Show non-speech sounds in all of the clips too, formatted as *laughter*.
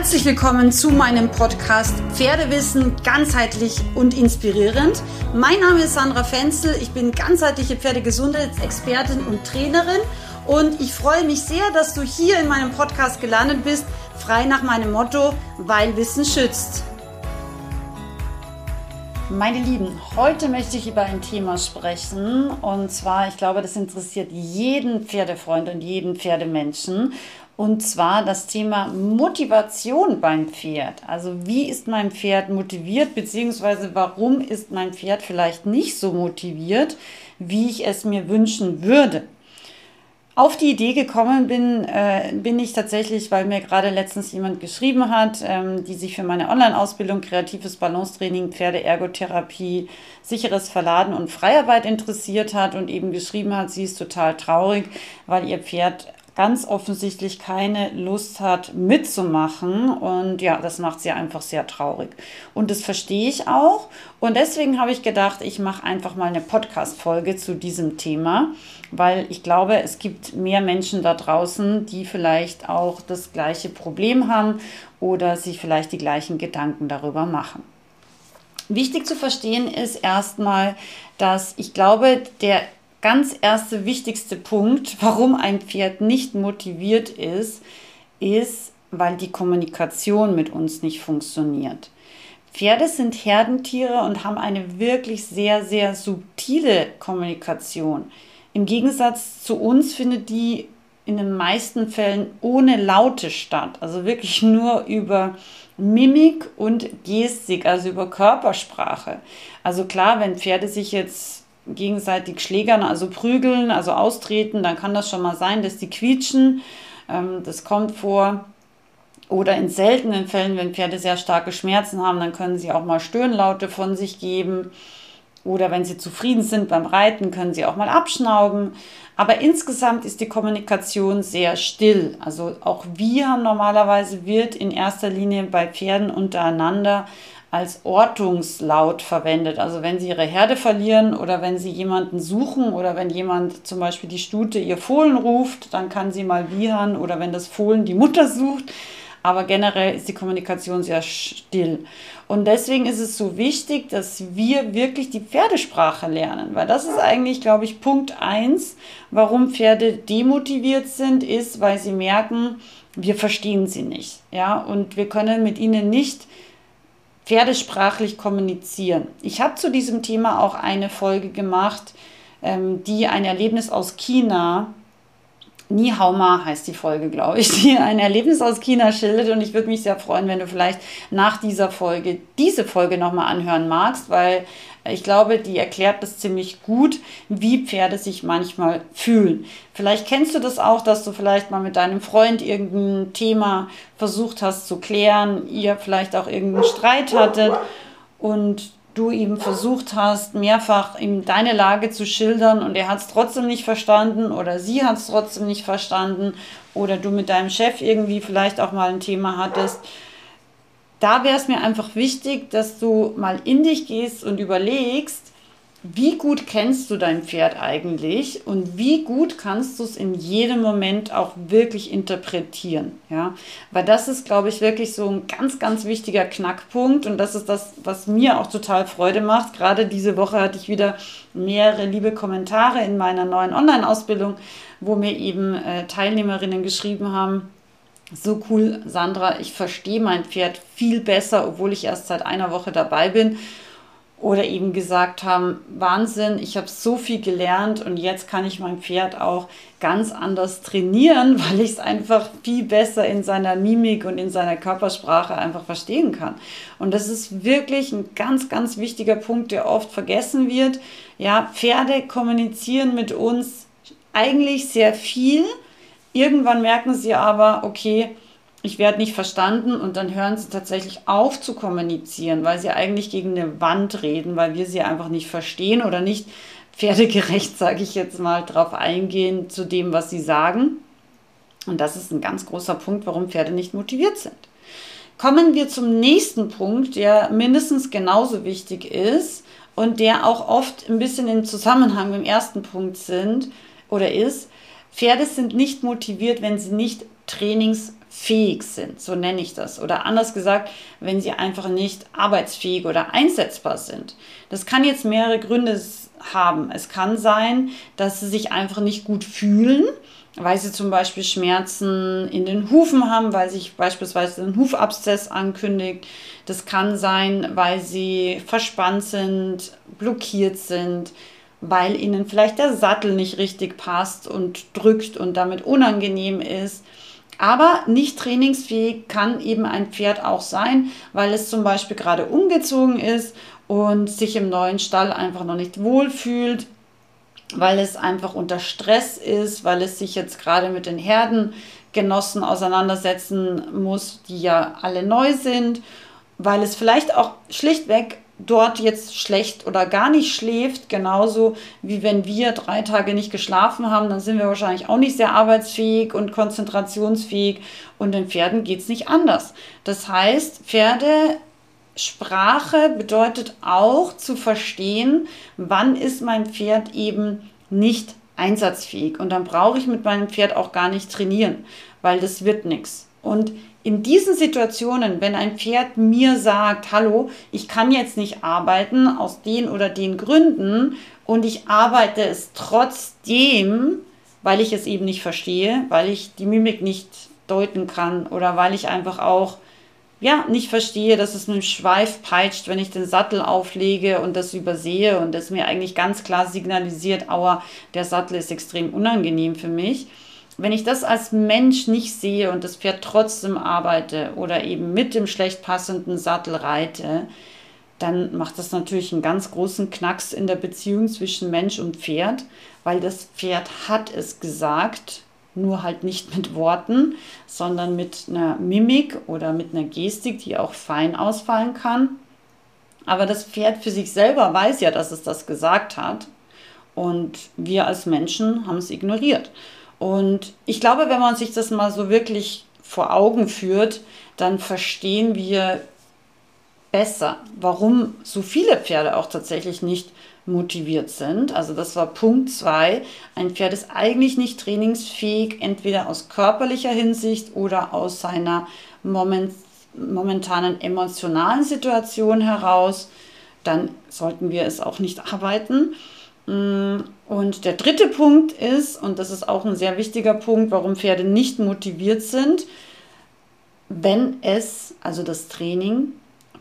Herzlich willkommen zu meinem Podcast Pferdewissen ganzheitlich und inspirierend. Mein Name ist Sandra Fenzel, ich bin ganzheitliche Pferdegesundheitsexpertin und Trainerin und ich freue mich sehr, dass du hier in meinem Podcast gelandet bist, frei nach meinem Motto, weil Wissen schützt. Meine Lieben, heute möchte ich über ein Thema sprechen und zwar, ich glaube, das interessiert jeden Pferdefreund und jeden Pferdemenschen und zwar das Thema Motivation beim Pferd. Also wie ist mein Pferd motiviert, beziehungsweise warum ist mein Pferd vielleicht nicht so motiviert, wie ich es mir wünschen würde. Auf die Idee gekommen bin, äh, bin ich tatsächlich, weil mir gerade letztens jemand geschrieben hat, ähm, die sich für meine Online-Ausbildung kreatives Balancetraining, Pferdeergotherapie, sicheres Verladen und Freiarbeit interessiert hat und eben geschrieben hat, sie ist total traurig, weil ihr Pferd ganz offensichtlich keine Lust hat mitzumachen. Und ja, das macht sie einfach sehr traurig. Und das verstehe ich auch. Und deswegen habe ich gedacht, ich mache einfach mal eine Podcast-Folge zu diesem Thema, weil ich glaube, es gibt mehr Menschen da draußen, die vielleicht auch das gleiche Problem haben oder sich vielleicht die gleichen Gedanken darüber machen. Wichtig zu verstehen ist erstmal, dass ich glaube, der ganz erste wichtigste Punkt, warum ein Pferd nicht motiviert ist, ist, weil die Kommunikation mit uns nicht funktioniert. Pferde sind Herdentiere und haben eine wirklich sehr, sehr subtile Kommunikation. Im Gegensatz zu uns findet die in den meisten Fällen ohne Laute statt, also wirklich nur über Mimik und Gestik, also über Körpersprache. Also klar, wenn Pferde sich jetzt gegenseitig schlägern, also prügeln, also austreten, dann kann das schon mal sein, dass die quietschen. Ähm, das kommt vor. Oder in seltenen Fällen, wenn Pferde sehr starke Schmerzen haben, dann können sie auch mal Stöhnlaute von sich geben. Oder wenn sie zufrieden sind beim Reiten, können sie auch mal abschnauben. Aber insgesamt ist die Kommunikation sehr still. Also auch wir normalerweise wird in erster Linie bei Pferden untereinander als Ortungslaut verwendet. Also wenn Sie Ihre Herde verlieren oder wenn Sie jemanden suchen oder wenn jemand zum Beispiel die Stute ihr Fohlen ruft, dann kann sie mal wiehern oder wenn das Fohlen die Mutter sucht. Aber generell ist die Kommunikation sehr still. Und deswegen ist es so wichtig, dass wir wirklich die Pferdesprache lernen, weil das ist eigentlich, glaube ich, Punkt eins, warum Pferde demotiviert sind, ist, weil sie merken, wir verstehen sie nicht. Ja, und wir können mit ihnen nicht pferdesprachlich kommunizieren. Ich habe zu diesem Thema auch eine Folge gemacht, ähm, die ein Erlebnis aus China Nihauma heißt die Folge, glaube ich, die ein Erlebnis aus China schildert. Und ich würde mich sehr freuen, wenn du vielleicht nach dieser Folge diese Folge nochmal anhören magst, weil ich glaube, die erklärt das ziemlich gut, wie Pferde sich manchmal fühlen. Vielleicht kennst du das auch, dass du vielleicht mal mit deinem Freund irgendein Thema versucht hast zu klären, ihr vielleicht auch irgendeinen Streit hattet und du ihm versucht hast, mehrfach ihm deine Lage zu schildern und er hat es trotzdem nicht verstanden oder sie hat es trotzdem nicht verstanden oder du mit deinem Chef irgendwie vielleicht auch mal ein Thema hattest. Da wäre es mir einfach wichtig, dass du mal in dich gehst und überlegst, wie gut kennst du dein Pferd eigentlich und wie gut kannst du es in jedem Moment auch wirklich interpretieren, ja? Weil das ist, glaube ich, wirklich so ein ganz, ganz wichtiger Knackpunkt und das ist das, was mir auch total Freude macht. Gerade diese Woche hatte ich wieder mehrere liebe Kommentare in meiner neuen Online-Ausbildung, wo mir eben äh, Teilnehmerinnen geschrieben haben, so cool, Sandra, ich verstehe mein Pferd viel besser, obwohl ich erst seit einer Woche dabei bin. Oder eben gesagt haben, Wahnsinn, ich habe so viel gelernt und jetzt kann ich mein Pferd auch ganz anders trainieren, *laughs* weil ich es einfach viel besser in seiner Mimik und in seiner Körpersprache einfach verstehen kann. Und das ist wirklich ein ganz, ganz wichtiger Punkt, der oft vergessen wird. Ja, Pferde kommunizieren mit uns eigentlich sehr viel Irgendwann merken sie aber, okay, ich werde nicht verstanden und dann hören sie tatsächlich auf zu kommunizieren, weil sie eigentlich gegen eine Wand reden, weil wir sie einfach nicht verstehen oder nicht pferdegerecht, *laughs* sage ich jetzt mal, darauf eingehen zu dem, was sie sagen. Und das ist ein ganz großer Punkt, warum Pferde nicht motiviert sind. Kommen wir zum nächsten Punkt, der mindestens genauso wichtig ist und der auch oft ein bisschen im Zusammenhang mit dem ersten Punkt sind oder ist. Pferde sind nicht motiviert, wenn sie nicht trainingsfähig sind, so nenne ich das. Oder anders gesagt, wenn sie einfach nicht arbeitsfähig oder einsetzbar sind. Das kann jetzt mehrere Gründe haben. Es kann sein, dass sie sich einfach nicht gut fühlen, weil sie zum Beispiel Schmerzen in den Hufen haben, weil sich beispielsweise ein Hufabszess ankündigt. Das kann sein, weil sie verspannt sind, blockiert sind, weil ihnen vielleicht der Sattel nicht richtig passt und drückt und damit unangenehm ist. Aber nicht trainingsfähig kann eben ein Pferd auch sein, weil es zum Beispiel gerade umgezogen ist und sich im neuen Stall einfach noch nicht wohlfühlt, weil es einfach unter Stress ist, weil es sich jetzt gerade mit den Herdengenossen auseinandersetzen muss, die ja alle neu sind, weil es vielleicht auch schlichtweg dort jetzt schlecht oder gar nicht schläft, genauso wie wenn wir drei Tage nicht geschlafen haben, dann sind wir wahrscheinlich auch nicht sehr arbeitsfähig und konzentrationsfähig und den Pferden geht es nicht anders. Das heißt, Pferdesprache bedeutet auch zu verstehen, wann ist mein Pferd eben nicht einsatzfähig und dann brauche ich mit meinem Pferd auch gar nicht trainieren, weil das wird nichts. Und in diesen Situationen, wenn ein Pferd mir sagt, hallo, ich kann jetzt nicht arbeiten aus den oder den Gründen und ich arbeite es trotzdem, weil ich es eben nicht verstehe, weil ich die Mimik nicht deuten kann oder weil ich einfach auch ja, nicht verstehe, dass es mit dem Schweif peitscht, wenn ich den Sattel auflege und das übersehe und das mir eigentlich ganz klar signalisiert, aua, der Sattel ist extrem unangenehm für mich wenn ich das als Mensch nicht sehe und das Pferd trotzdem arbeite oder eben mit dem schlecht passenden Sattel reite, dann macht das natürlich einen ganz großen Knacks in der Beziehung zwischen Mensch und Pferd, weil das Pferd hat es gesagt, nur halt nicht mit Worten, sondern mit einer Mimik oder mit einer Gestik, die auch fein ausfallen kann. Aber das Pferd für sich selber weiß ja, dass es das gesagt hat. Und wir als Menschen haben es ignoriert. Und ich glaube, wenn man sich das mal so wirklich vor Augen führt, dann verstehen wir besser, warum so viele Pferde auch tatsächlich nicht motiviert sind. Also das war Punkt 2. Ein Pferd ist eigentlich nicht trainingsfähig, entweder aus körperlicher Hinsicht oder aus seiner moment, momentanen emotionalen Situation heraus. Dann sollten wir es auch nicht *laughs* arbeiten. Mm, und der dritte Punkt ist, und das ist auch ein sehr wichtiger Punkt, warum Pferde nicht motiviert sind, wenn es, also das Training,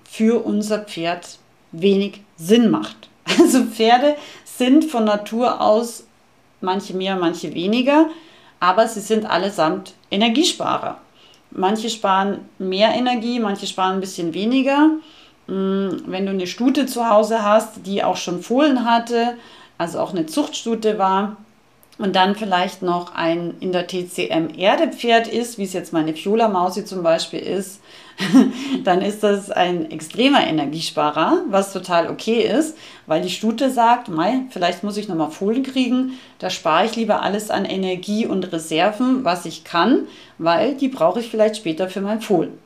für unser Pferd wenig Sinn macht. *laughs* Also Pferde sind von Natur aus manche mehr, manche weniger, aber sie sind allesamt Energiesparer. Manche sparen mehr Energie, manche sparen ein bisschen weniger. Mm, wenn du eine Stute zu Hause hast, die auch schon Fohlen hatte, also auch eine Zuchtstute war und dann vielleicht noch ein in der TCM Erdepferd ist, wie es jetzt meine Fiola Mausi zum Beispiel ist, *laughs* dann ist das ein extremer Energiesparer, was total okay ist, weil die Stute sagt, Mei, vielleicht muss ich nochmal Fohlen kriegen, da spare ich lieber alles an Energie und Reserven, was ich kann, weil die brauche ich vielleicht später für mein Fohlen.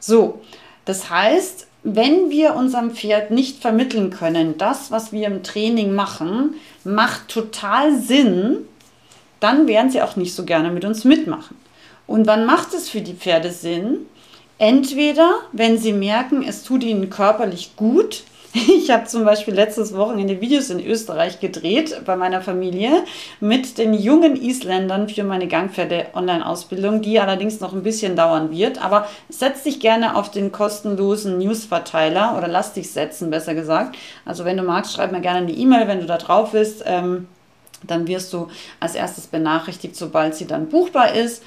So, das heißt, wenn wir unserem Pferd nicht vermitteln können, das, was wir im Training machen, macht total Sinn, dann werden sie auch nicht so gerne mit uns mitmachen. Und wann macht es für die Pferde Sinn? Entweder, wenn sie merken, es tut ihnen körperlich gut, *laughs* ich habe zum Beispiel letztes Wochenende Videos in Österreich gedreht bei meiner Familie mit den jungen Isländern für meine Gangpferde-Online-Ausbildung, die allerdings noch ein bisschen dauern wird. Aber setz dich gerne auf den kostenlosen Newsverteiler oder lass dich setzen, besser gesagt. Also wenn du magst, schreib mir gerne eine E-Mail, wenn du da drauf bist. Ähm, dann wirst du als erstes benachrichtigt, sobald sie dann buchbar ist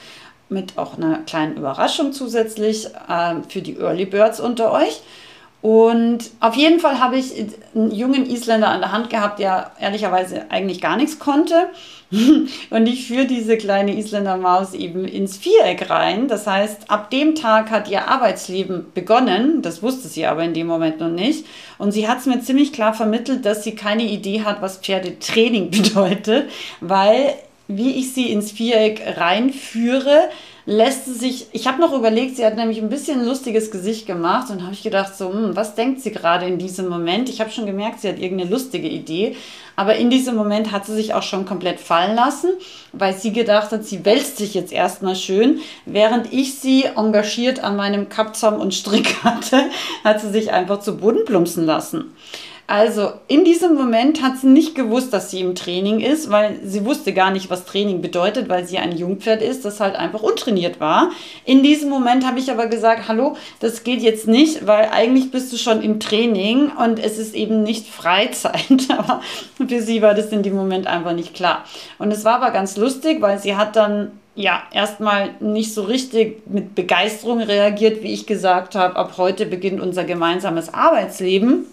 mit auch einer kleinen Überraschung zusätzlich äh, für die Early Birds unter euch. Und auf jeden Fall habe ich einen jungen Isländer an der Hand gehabt, der ehrlicherweise eigentlich gar nichts konnte. *laughs* Und ich führe diese kleine Isländermaus eben ins Viereck rein. Das heißt, ab dem Tag hat ihr Arbeitsleben begonnen. Das wusste sie aber in dem Moment noch nicht. Und sie hat es mir ziemlich klar vermittelt, dass sie keine Idee hat, was Pferdetraining *laughs* bedeutet, weil wie ich sie ins Viereck reinführe, lässt sie sich, ich habe noch überlegt, sie hat nämlich ein bisschen ein lustiges Gesicht gemacht und habe ich gedacht, so, hm, was denkt sie gerade in diesem Moment? Ich habe schon gemerkt, sie hat irgendeine lustige Idee, aber in diesem Moment hat sie sich auch schon komplett fallen lassen, weil sie gedacht hat, sie wälzt sich jetzt erstmal schön. Während ich sie engagiert an meinem Kappzaum und Strick *laughs* hatte, hat sie sich einfach zu Boden plumpsen lassen. Also in diesem Moment hat sie nicht gewusst, dass sie im Training ist, weil sie wusste gar nicht, was Training bedeutet, weil sie ein Jungpferd ist, das halt einfach untrainiert war. In diesem Moment habe ich aber gesagt, hallo, das geht jetzt nicht, weil eigentlich bist du schon im Training und es ist eben nicht Freizeit. *laughs* Aber für sie war das in dem Moment einfach nicht klar. Und es war aber ganz lustig, weil sie hat dann ja, erstmal nicht so richtig mit Begeisterung reagiert, wie ich gesagt habe, ab heute beginnt unser gemeinsames Arbeitsleben.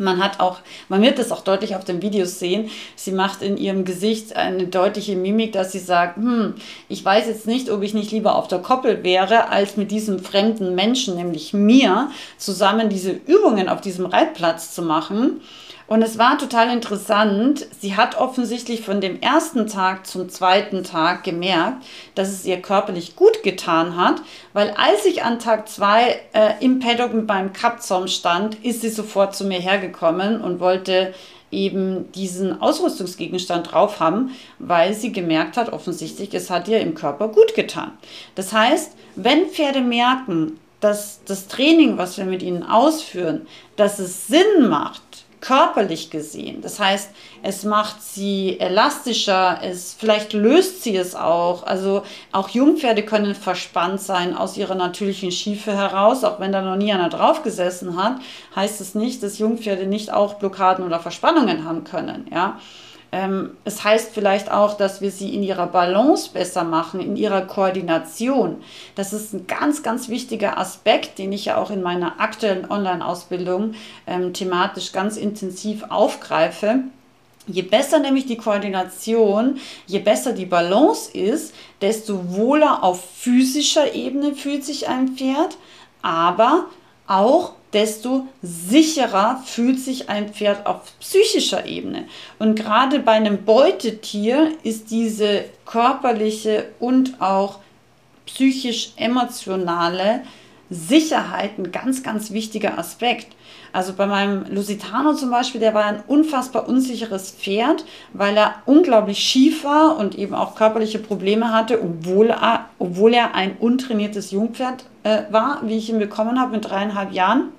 Man hat auch, man wird das auch deutlich auf den Videos sehen. Sie macht in ihrem Gesicht eine deutliche Mimik, dass sie sagt, hm, ich weiß jetzt nicht, ob ich nicht lieber auf der Koppel wäre, als mit diesem fremden Menschen, nämlich mir, zusammen diese Übungen auf diesem Reitplatz zu machen. Und es war total interessant. Sie hat offensichtlich von dem ersten Tag zum zweiten Tag gemerkt, dass es ihr körperlich gut getan hat, weil als ich an Tag zwei äh, im Paddock mit meinem Kappzaum stand, ist sie sofort zu mir hergekommen und wollte eben diesen Ausrüstungsgegenstand drauf haben, weil sie gemerkt hat, offensichtlich, es hat ihr im Körper gut getan. Das heißt, wenn Pferde merken, dass das Training, was wir mit ihnen ausführen, dass es Sinn macht, körperlich gesehen. Das heißt, es macht sie elastischer, es vielleicht löst sie es auch. Also auch Jungpferde können verspannt sein aus ihrer natürlichen Schiefe heraus, auch wenn da noch nie einer drauf gesessen hat, heißt es nicht, dass Jungpferde nicht auch Blockaden oder Verspannungen haben können, ja. Ähm, es heißt vielleicht auch, dass wir sie in ihrer Balance besser machen, in ihrer Koordination. Das ist ein ganz, ganz wichtiger Aspekt, den ich ja auch in meiner aktuellen Online-Ausbildung ähm, thematisch ganz intensiv aufgreife. Je besser nämlich die Koordination, je besser die Balance ist, desto wohler auf physischer Ebene fühlt sich ein Pferd, aber auch desto sicherer fühlt sich ein Pferd auf psychischer Ebene. Und gerade bei einem Beutetier ist diese körperliche und auch psychisch-emotionale Sicherheit ein ganz, ganz wichtiger Aspekt. Also bei meinem Lusitano zum Beispiel, der war ein unfassbar unsicheres Pferd, weil er unglaublich schief war und eben auch körperliche Probleme hatte, obwohl er, obwohl er ein untrainiertes Jungpferd äh, war, wie ich ihn bekommen habe mit dreieinhalb Jahren.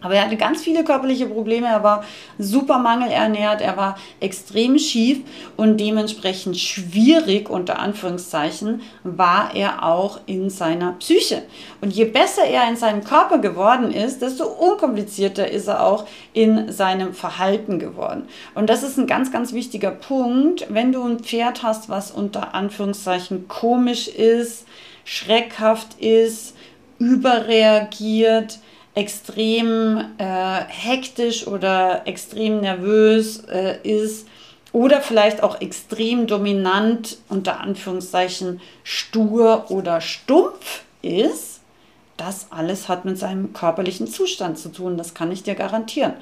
Aber er hatte ganz viele körperliche Probleme. Er war super mangelernährt, er war extrem schief und dementsprechend schwierig, unter Anführungszeichen, war er auch in seiner Psyche. Und je besser er in seinem Körper geworden ist, desto unkomplizierter ist er auch in seinem Verhalten geworden. Und das ist ein ganz, ganz wichtiger Punkt. Wenn du ein Pferd hast, was unter Anführungszeichen komisch ist, schreckhaft ist, überreagiert, extrem äh, hektisch oder extrem nervös äh, ist oder vielleicht auch extrem dominant, unter Anführungszeichen stur oder stumpf ist, das alles hat mit seinem körperlichen Zustand zu tun, das kann ich dir garantieren.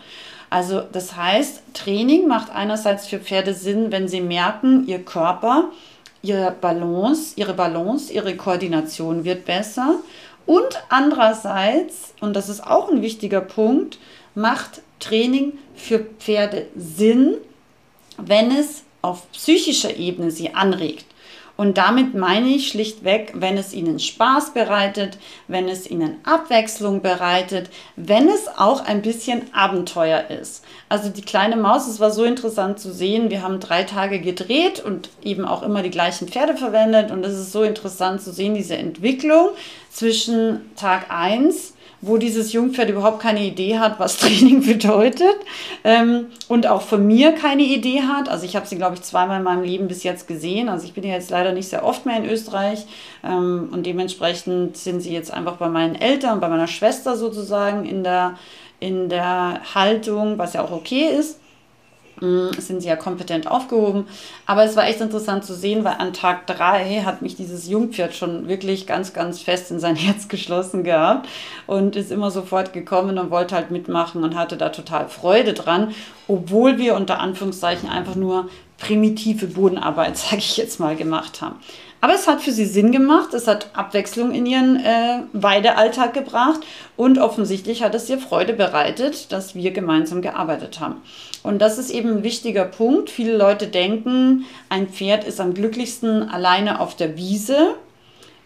Also das heißt, Training macht einerseits für Pferde Sinn, wenn sie merken, ihr Körper, ihre Balance, ihre Balance, ihre Koordination wird besser und andererseits, und das ist auch ein wichtiger Punkt, macht Training für Pferde Sinn, wenn es auf psychischer Ebene sie anregt. Und damit meine ich schlichtweg, wenn es ihnen Spaß bereitet, wenn es ihnen Abwechslung bereitet, wenn es auch ein bisschen Abenteuer ist. Also die kleine Maus, es war so interessant zu sehen. Wir haben drei Tage gedreht und eben auch immer die gleichen Pferde verwendet. Und es ist so interessant zu sehen, diese Entwicklung zwischen Tag 1 wo dieses Jungpferd überhaupt keine Idee hat, was *laughs* Training bedeutet ähm, und auch von mir keine Idee hat. Also ich habe sie, glaube ich, zweimal in meinem Leben bis jetzt gesehen. Also ich bin ja jetzt leider nicht sehr oft mehr in Österreich ähm, und dementsprechend sind sie jetzt einfach bei meinen Eltern, bei meiner Schwester sozusagen in der, in der Haltung, was ja auch okay ist. Sind sie ja kompetent aufgehoben. Aber es war echt interessant zu sehen, weil an Tag 3 hat mich dieses Jungpferd schon wirklich ganz, ganz fest in sein *laughs* Herz geschlossen gehabt und ist immer sofort gekommen und wollte halt mitmachen und hatte da total Freude dran, obwohl wir unter Anführungszeichen einfach nur primitive Bodenarbeit, *laughs* sage ich jetzt mal, gemacht haben. Aber es hat für sie Sinn gemacht, es hat Abwechslung in ihren äh, Weidealltag gebracht und offensichtlich hat es ihr Freude bereitet, dass wir gemeinsam gearbeitet haben. Und das ist eben ein wichtiger Punkt. Viele Leute denken, ein Pferd ist am glücklichsten alleine auf der Wiese.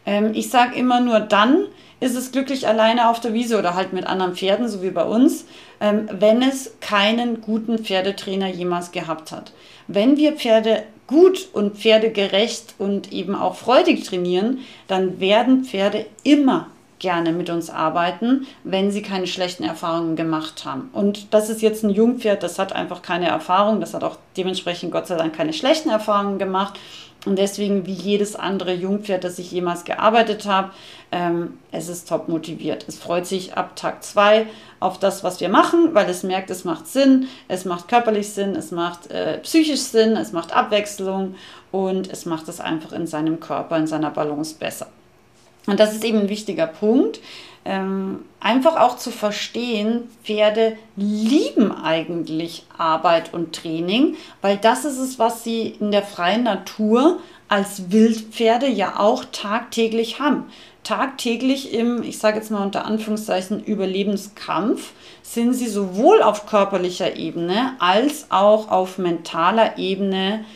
Ähm, ich sage immer nur dann, ist es glücklich alleine auf der Wiese oder halt mit anderen Pferden, so wie bei uns, ähm, wenn es keinen guten Pferdetrainer jemals gehabt hat. Wenn wir Pferde gut und pferdegerecht und eben auch freudig trainieren, dann werden Pferde immer gerne mit uns arbeiten, wenn sie keine schlechten Erfahrungen gemacht haben. Und das ist jetzt ein Jungpferd, das hat einfach keine Erfahrung, das hat auch dementsprechend Gott sei Dank keine schlechten Erfahrungen gemacht. Und deswegen, wie jedes andere Jungpferd, das ich jemals gearbeitet habe, ähm, es ist top motiviert. Es freut sich ab Tag 2 auf das, was wir machen, weil es merkt, es macht Sinn, es macht körperlich Sinn, es macht äh, psychisch Sinn, es macht Abwechslung und es macht es einfach in seinem Körper, in seiner Balance besser. Und das ist eben ein wichtiger Punkt. Ähm, einfach auch zu verstehen, Pferde lieben eigentlich Arbeit und Training, weil das ist es, was sie in der freien Natur als Wildpferde ja auch tagtäglich haben. Tagtäglich im, ich sage jetzt mal unter Anführungszeichen, Überlebenskampf sind sie sowohl auf körperlicher Ebene als auch auf mentaler Ebene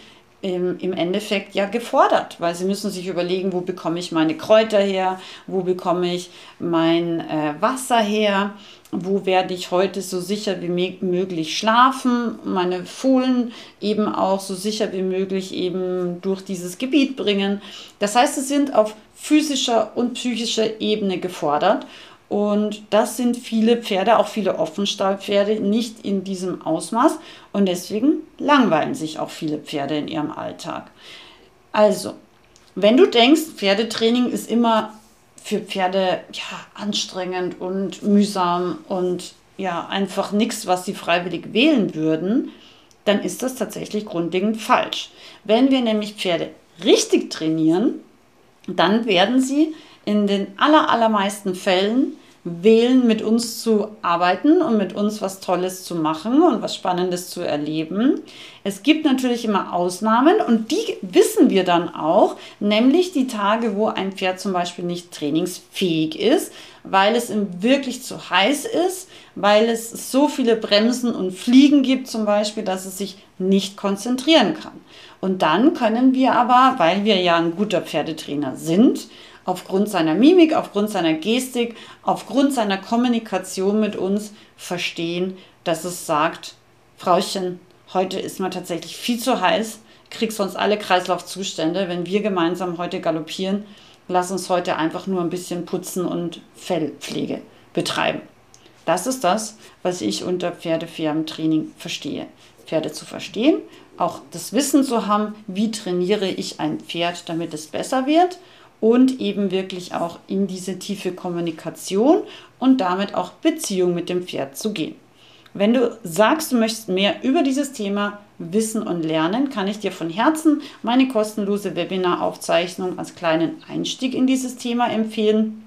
im, im Endeffekt ja gefordert, weil sie müssen sich überlegen, wo bekomme ich meine Kräuter her, wo bekomme ich mein äh, Wasser her, wo werde ich heute so sicher wie möglich schlafen, meine Fohlen eben auch so sicher wie möglich eben durch dieses Gebiet bringen. Das heißt, sie sind auf physischer und psychischer Ebene gefordert und das sind viele Pferde, auch viele Offenstallpferde, nicht in diesem Ausmaß. Und deswegen langweilen sich auch viele Pferde in ihrem Alltag. Also, wenn du denkst, Pferdetraining ist immer für Pferde ja, anstrengend und mühsam und ja, einfach nichts, was sie freiwillig wählen würden, dann ist das tatsächlich grundlegend falsch. Wenn wir nämlich Pferde richtig trainieren, dann werden sie in den aller, allermeisten Fällen wählen, mit uns zu arbeiten und mit uns was Tolles zu machen und was Spannendes zu erleben. Es gibt natürlich immer Ausnahmen und die wissen wir dann auch, nämlich die Tage, wo ein Pferd zum Beispiel nicht trainingsfähig ist, weil es ihm wirklich zu heiß ist, weil es so viele Bremsen und Fliegen gibt zum Beispiel, dass es sich nicht konzentrieren kann. Und dann können wir aber, weil wir ja ein guter Pferdetrainer sind, aufgrund seiner Mimik, aufgrund seiner Gestik, aufgrund seiner Kommunikation mit uns verstehen, dass es sagt, Frauchen, heute ist mir tatsächlich viel zu heiß, krieg sonst alle Kreislaufzustände, wenn wir gemeinsam heute galoppieren, lass uns heute einfach nur ein bisschen putzen und Fellpflege betreiben. Das ist das, was ich unter Pferdefirmentraining verstehe. Pferde zu verstehen, auch das Wissen zu haben, wie trainiere ich ein Pferd, damit es besser wird und eben wirklich auch in diese tiefe Kommunikation und damit auch Beziehung mit dem Pferd zu gehen. Wenn du sagst, du möchtest mehr über dieses Thema wissen und lernen, kann ich dir von Herzen meine kostenlose Webinaraufzeichnung als kleinen Einstieg in dieses Thema empfehlen.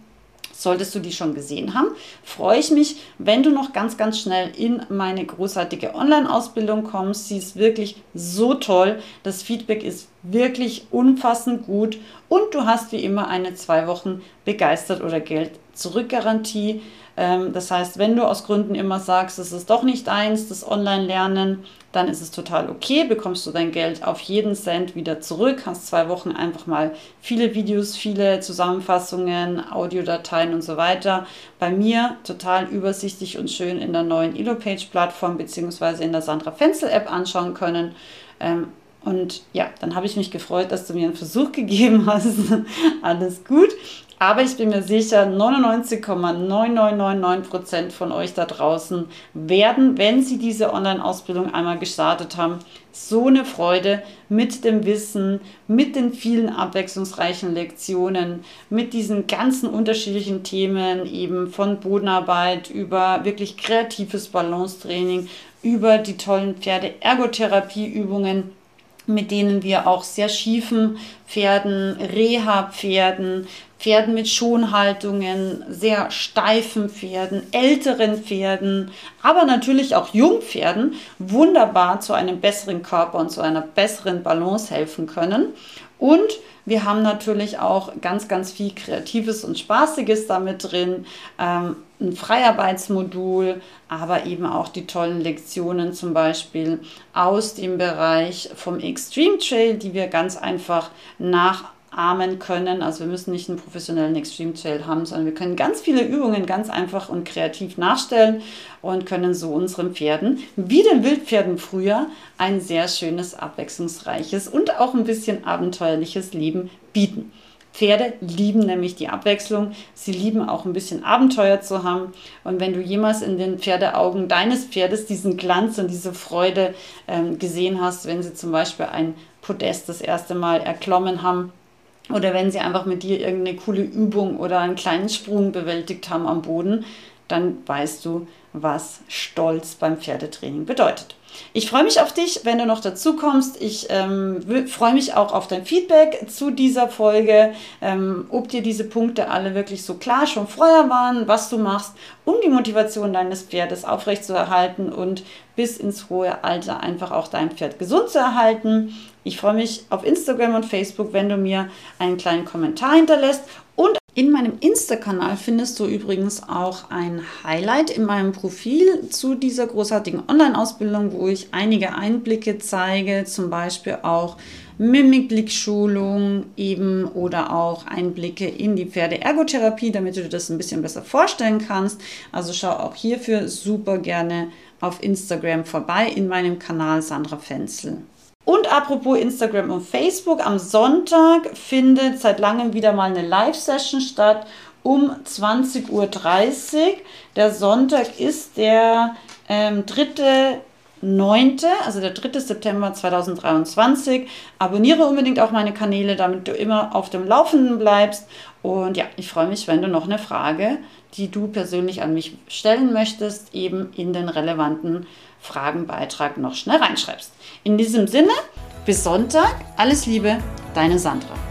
Solltest du die schon gesehen haben, freue ich mich, wenn du noch ganz, ganz schnell in meine großartige Online-Ausbildung kommst. Sie ist wirklich so toll. Das Feedback ist wirklich umfassend gut und du hast wie immer eine zwei Wochen begeistert oder Geld zurückgarantie. Ähm, das heißt, wenn du aus Gründen immer sagst, es ist doch nicht eins, das Online-Lernen, dann ist es total okay, bekommst du dein Geld auf jeden Cent wieder zurück, hast zwei Wochen einfach mal viele Videos, viele Zusammenfassungen, Audiodateien und so weiter. Bei mir total übersichtlich und schön in der neuen Elopage-Plattform bzw. in der Sandra Fenzel-App anschauen können. Ähm, und ja, dann habe ich mich gefreut, dass du mir einen Versuch *laughs* gegeben hast. Alles gut. Aber ich bin mir sicher, 99,9999% von euch da draußen werden, wenn sie diese Online-Ausbildung einmal gestartet haben, so eine Freude mit dem Wissen, mit den vielen abwechslungsreichen Lektionen, mit diesen ganzen unterschiedlichen Themen, eben von Bodenarbeit über wirklich kreatives Balancetraining, über die tollen Pferde-Ergotherapie-Übungen mit denen wir auch sehr schiefen Pferden, Reha-Pferden, Pferden mit Schonhaltungen, sehr steifen Pferden, älteren Pferden, aber natürlich auch Jungpferden wunderbar zu einem besseren Körper und zu einer besseren Balance helfen können. Und wir haben natürlich auch ganz, ganz viel Kreatives und Spaßiges damit drin. Ähm, ein Freiarbeitsmodul, aber eben auch die tollen Lektionen zum Beispiel aus dem Bereich vom Extreme Trail, die wir ganz einfach nach ahmen können. Also wir müssen nicht einen professionellen Extreme Trail haben, sondern wir können ganz viele Übungen ganz einfach und kreativ nachstellen und können so unseren Pferden, wie den Wildpferden früher, ein sehr schönes, abwechslungsreiches und auch ein bisschen abenteuerliches Leben bieten. Pferde lieben nämlich die Abwechslung. Sie lieben auch ein bisschen Abenteuer zu haben. Und wenn du jemals in den Pferdeaugen deines Pferdes diesen Glanz und diese Freude ähm, gesehen hast, wenn sie zum Beispiel ein Podest das erste Mal erklommen haben, oder wenn sie einfach mit dir irgendeine coole Übung oder einen kleinen Sprung bewältigt haben am Boden, dann weißt du, was Stolz beim Pferdetraining bedeutet. Ich freue mich auf dich, wenn du noch dazu kommst. Ich ähm, freue mich auch auf dein Feedback zu dieser Folge, ähm, ob dir diese Punkte alle wirklich so klar schon vorher waren, was du machst, um die Motivation deines Pferdes aufrechtzuerhalten und bis ins hohe Alter einfach auch dein Pferd gesund zu erhalten. Ich freue mich auf Instagram und Facebook, wenn du mir einen kleinen Kommentar hinterlässt. In meinem Insta-Kanal findest du übrigens auch ein Highlight in meinem Profil zu dieser großartigen Online-Ausbildung, wo ich einige Einblicke zeige, zum Beispiel auch Mimikblickschulung eben oder auch Einblicke in die Pferdeergotherapie, damit du dir das ein bisschen besser vorstellen kannst. Also schau auch hierfür super gerne auf Instagram vorbei in meinem Kanal Sandra Fenzel. Und apropos Instagram und Facebook, am Sonntag findet seit langem wieder mal eine Live-Session statt um 20.30 Uhr. Der Sonntag ist der ähm, 3.9., also der 3. September 2023. Abonniere unbedingt auch meine Kanäle, damit du immer auf dem Laufenden bleibst. Und ja, ich freue mich, wenn du noch eine Frage, die du persönlich an mich stellen möchtest, eben in den relevanten Fragenbeitrag noch schnell reinschreibst. In diesem Sinne, bis Sonntag, alles Liebe, deine Sandra.